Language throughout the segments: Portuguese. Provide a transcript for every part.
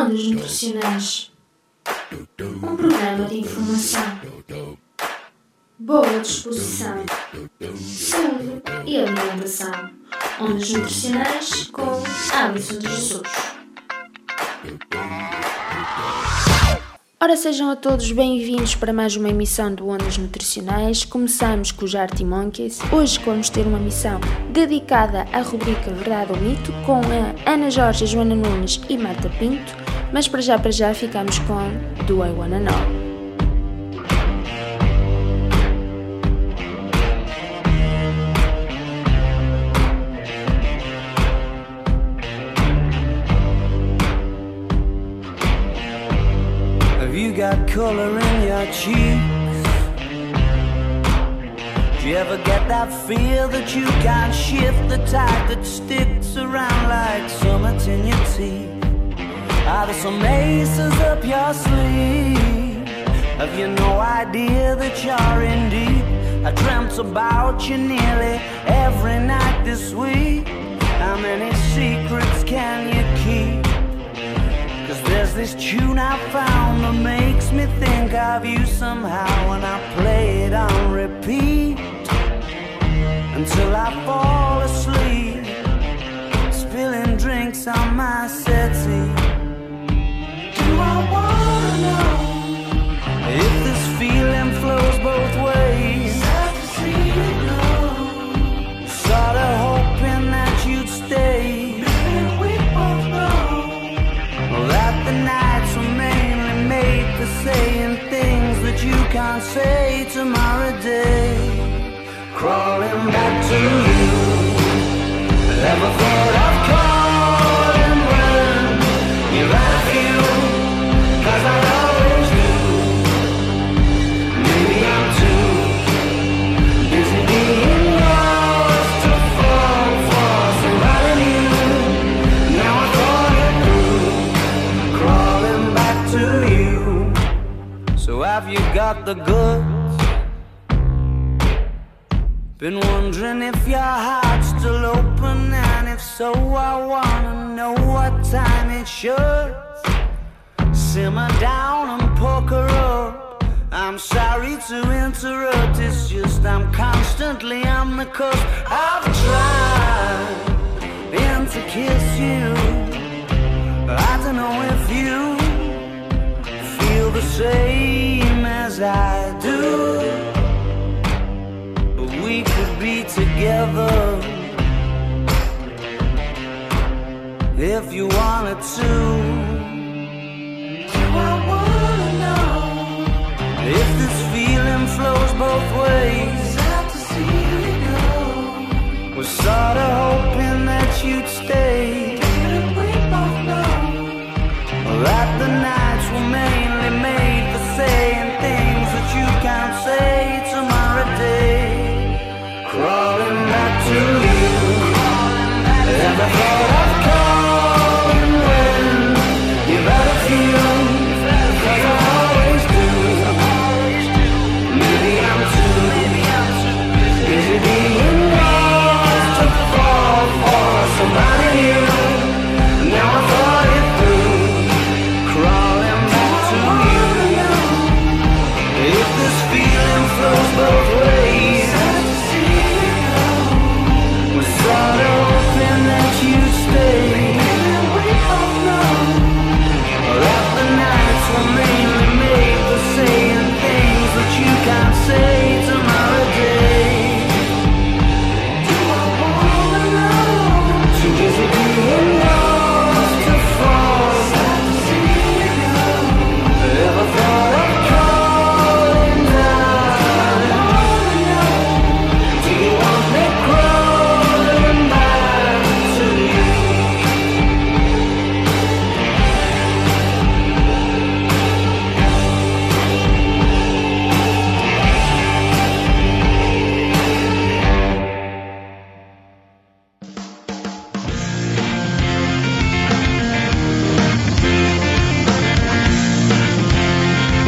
Ondas Nutricionais um programa de informação, boa disposição, saúde e alimentação. Ondas Nutricionais com Alisson de Jesus. Ora, sejam a todos bem-vindos para mais uma emissão do Ondas Nutricionais. Começamos com os Arty Monkeys. Hoje vamos ter uma missão dedicada à rubrica Verdade ou Mito com a Ana Jorge, Joana Nunes e Marta Pinto. Mas para já, para já, ficamos com Do I Wanna Know. got color in your cheeks? Do you ever get that feel that you can't shift the tide that sticks around like summits in your teeth? Are there some aces up your sleeve? Have you no idea that you're in deep? I dreamt about you nearly every night this week. How many secrets can you keep? Cause there's this tune I found that makes me think of you somehow when I play it on repeat until I fall asleep, spilling drinks on my settee know. Been wondering if your heart's still open, and if so, I wanna know what time it should. Simmer down and poker up. I'm sorry to interrupt, it's just I'm constantly on the cusp. I've tried been to kiss you. But I don't know if you feel the same if you wanted to. Do I wanna know if this feeling flows both ways? Sad to see you go. Was sorta hoping that you'd stay.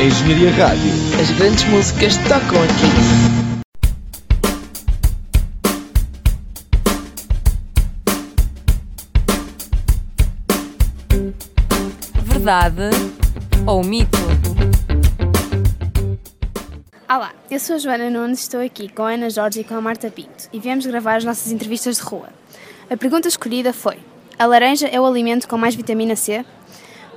Engenharia Rádio. As grandes músicas tocam aqui. Verdade ou mito? Olá, eu sou a Joana Nunes, estou aqui com a Ana Jorge e com a Marta Pinto e viemos gravar as nossas entrevistas de rua. A pergunta escolhida foi: A laranja é o alimento com mais vitamina C?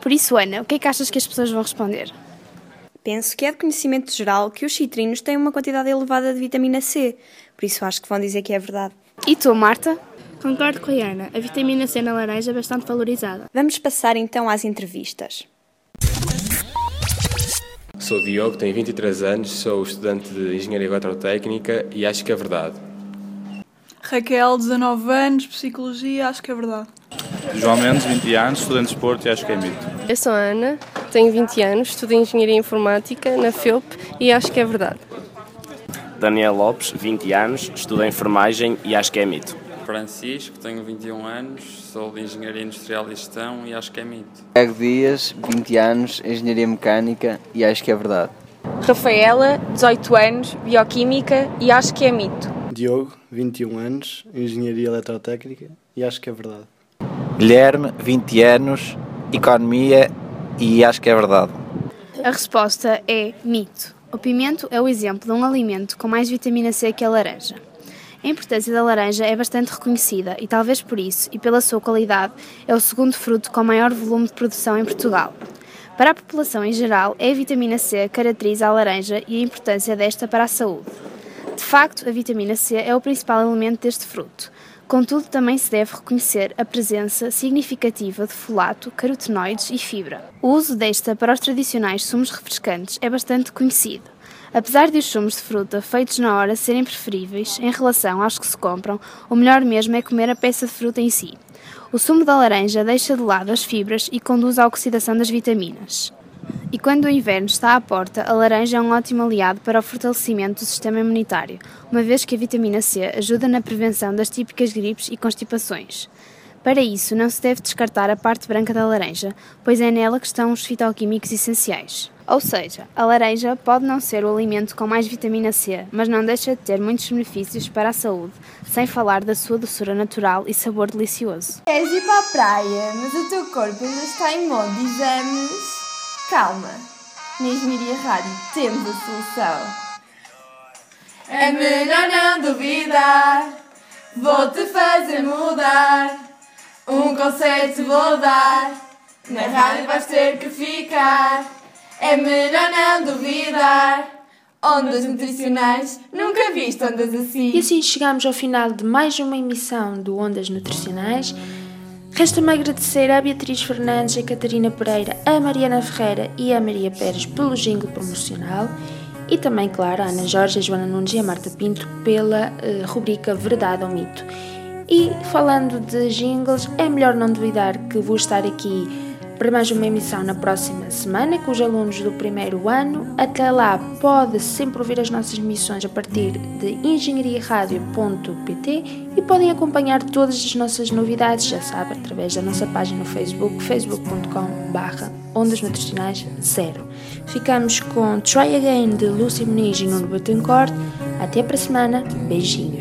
Por isso, Ana, o que é que achas que as pessoas vão responder? Penso que é de conhecimento geral que os citrinos têm uma quantidade elevada de vitamina C, por isso acho que vão dizer que é verdade. E tu, Marta? Concordo com a Ana, a vitamina C na laranja é bastante valorizada. Vamos passar então às entrevistas. Sou Diogo, tenho 23 anos, sou estudante de Engenharia Eletrotécnica e acho que é verdade. Raquel, 19 anos, Psicologia, acho que é verdade. João Mendes, 20 anos, estudante de Esporte e acho que é mito. Eu sou a Ana, tenho 20 anos, estudo Engenharia Informática na FEUP e acho que é verdade. Daniel Lopes, 20 anos, estudo Enfermagem e acho que é mito. Francisco, tenho 21 anos, sou de Engenharia Industrial e Gestão e acho que é mito. Tiago Dias, 20 anos, Engenharia Mecânica e acho que é verdade. Rafaela, 18 anos, Bioquímica e acho que é mito. Diogo, 21 anos, Engenharia Eletrotécnica e acho que é verdade. Guilherme, 20 anos, Economia e acho que é verdade. A resposta é mito. O pimento é o exemplo de um alimento com mais vitamina C que a laranja. A importância da laranja é bastante reconhecida e, talvez por isso e pela sua qualidade, é o segundo fruto com maior volume de produção em Portugal. Para a população em geral, é a vitamina C que caracteriza a laranja e a importância desta para a saúde. De facto, a vitamina C é o principal elemento deste fruto. Contudo, também se deve reconhecer a presença significativa de folato, carotenoides e fibra. O uso desta para os tradicionais sumos refrescantes é bastante conhecido. Apesar de os sumos de fruta feitos na hora serem preferíveis em relação aos que se compram, o melhor mesmo é comer a peça de fruta em si. O sumo da laranja deixa de lado as fibras e conduz à oxidação das vitaminas. E quando o inverno está à porta, a laranja é um ótimo aliado para o fortalecimento do sistema imunitário, uma vez que a vitamina C ajuda na prevenção das típicas gripes e constipações. Para isso, não se deve descartar a parte branca da laranja, pois é nela que estão os fitoquímicos essenciais. Ou seja, a laranja pode não ser o alimento com mais vitamina C, mas não deixa de ter muitos benefícios para a saúde, sem falar da sua doçura natural e sabor delicioso. Queres ir para a praia, mas o teu corpo ainda está modo de exames? Calma, na Engenharia Rádio temos a solução. É melhor não duvidar, vou-te fazer mudar. Um conceito vou dar, na rádio vais ter que ficar. É melhor não duvidar. Ondas nutricionais, nunca viste ondas assim. E assim chegamos ao final de mais uma emissão do Ondas Nutricionais. Resta-me agradecer a Beatriz Fernandes, a Catarina Pereira, a Mariana Ferreira e a Maria Pérez pelo jingle promocional e também, claro, a Ana Jorge, a Joana Nunes e a Marta Pinto pela uh, rubrica Verdade ou Mito. E falando de jingles, é melhor não duvidar que vou estar aqui para mais uma emissão na próxima semana com os alunos do primeiro ano. Até lá, pode sempre ouvir as nossas emissões a partir de engenhariaradio.pt e podem acompanhar todas as nossas novidades, já sabe, através da nossa página no Facebook, facebook.com.br Ondas Nutricionais Zero. Ficamos com Try Again de Lucy Muniz e Nuno Betancourt. Até para a semana. Beijinho.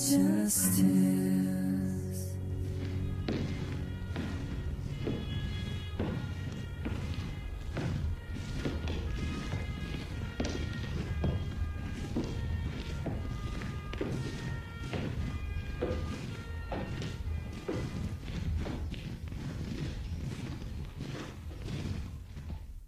justice.